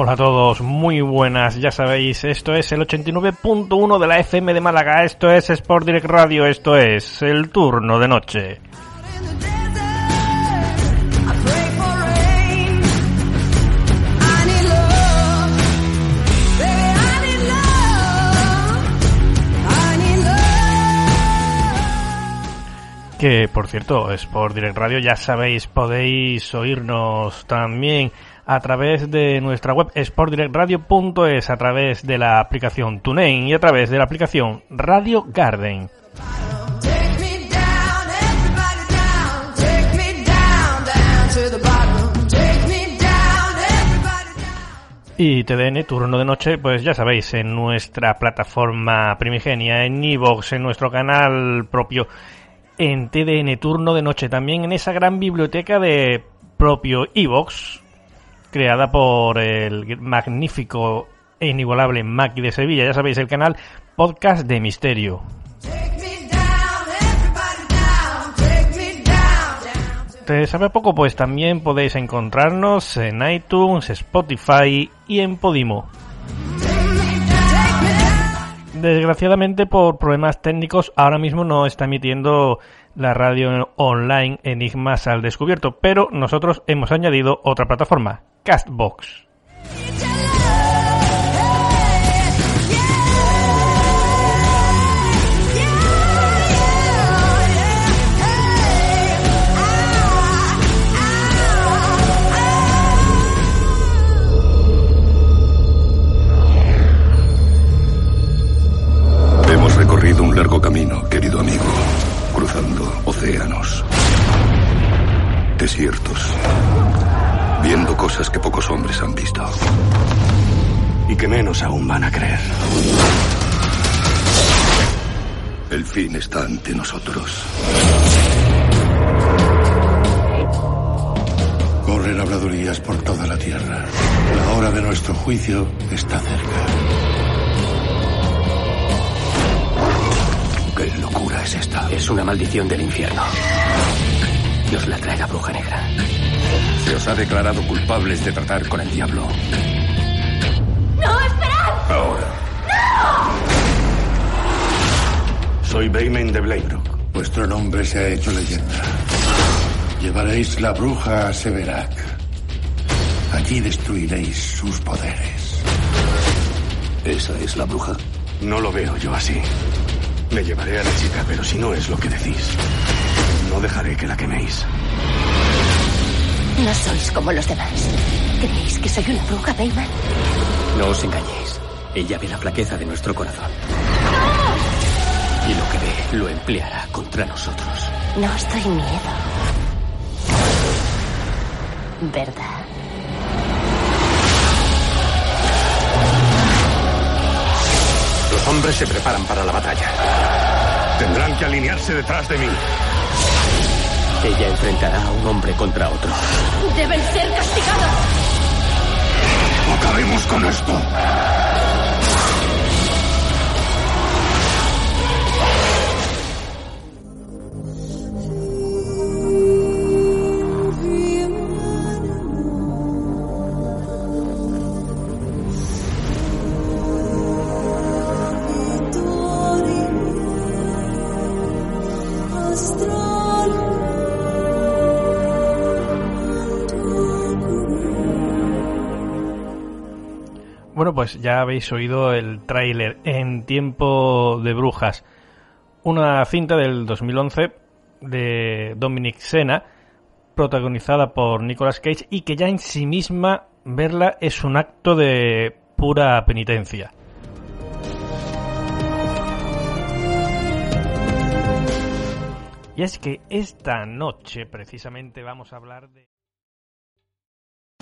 Hola a todos, muy buenas, ya sabéis, esto es el 89.1 de la FM de Málaga, esto es Sport Direct Radio, esto es el turno de noche. Que por cierto, Sport Direct Radio, ya sabéis, podéis oírnos también a través de nuestra web sportdirectradio.es, a través de la aplicación TuneIn y a través de la aplicación Radio Garden. Y TDN, turno de noche, pues ya sabéis, en nuestra plataforma primigenia, en Evox, en nuestro canal propio, en TDN, turno de noche, también en esa gran biblioteca de propio Evox, creada por el magnífico e inigualable Maki de Sevilla, ya sabéis, el canal Podcast de Misterio. ¿Te sabe poco? Pues también podéis encontrarnos en iTunes, Spotify y en Podimo. Desgraciadamente por problemas técnicos ahora mismo no está emitiendo la radio online Enigmas al descubierto, pero nosotros hemos añadido otra plataforma, Castbox. Hemos recorrido un largo camino, querido amigo, cruzando océanos, desiertos, viendo cosas que pocos hombres han visto. Y que menos aún van a creer. El fin está ante nosotros. Corren habladurías por toda la tierra. La hora de nuestro juicio está cerca. ¿Qué locura es esta? Es una maldición del infierno. Nos la trae la bruja negra. Ha declarado culpables de tratar con el diablo. ¡No, esperad! Ahora. Soy Bayman de Blaybrook. Vuestro nombre se ha hecho leyenda. Llevaréis la bruja a Severac. Allí destruiréis sus poderes. ¿Esa es la bruja? No lo veo yo así. Me llevaré a la chica, pero si no es lo que decís, no dejaré que la queméis. No sois como los demás. ¿Creéis que soy una bruja, Bayman? No os engañéis. Ella ve la flaqueza de nuestro corazón. Y lo que ve lo empleará contra nosotros. No estoy miedo. ¿Verdad? Los hombres se preparan para la batalla. Tendrán que alinearse detrás de mí. Ella enfrentará a un hombre contra otro. Deben ser castigados. Acabemos con esto. Bueno, pues ya habéis oído el tráiler En tiempo de brujas, una cinta del 2011 de Dominic Sena, protagonizada por Nicolas Cage y que ya en sí misma verla es un acto de pura penitencia. Y es que esta noche precisamente vamos a hablar de...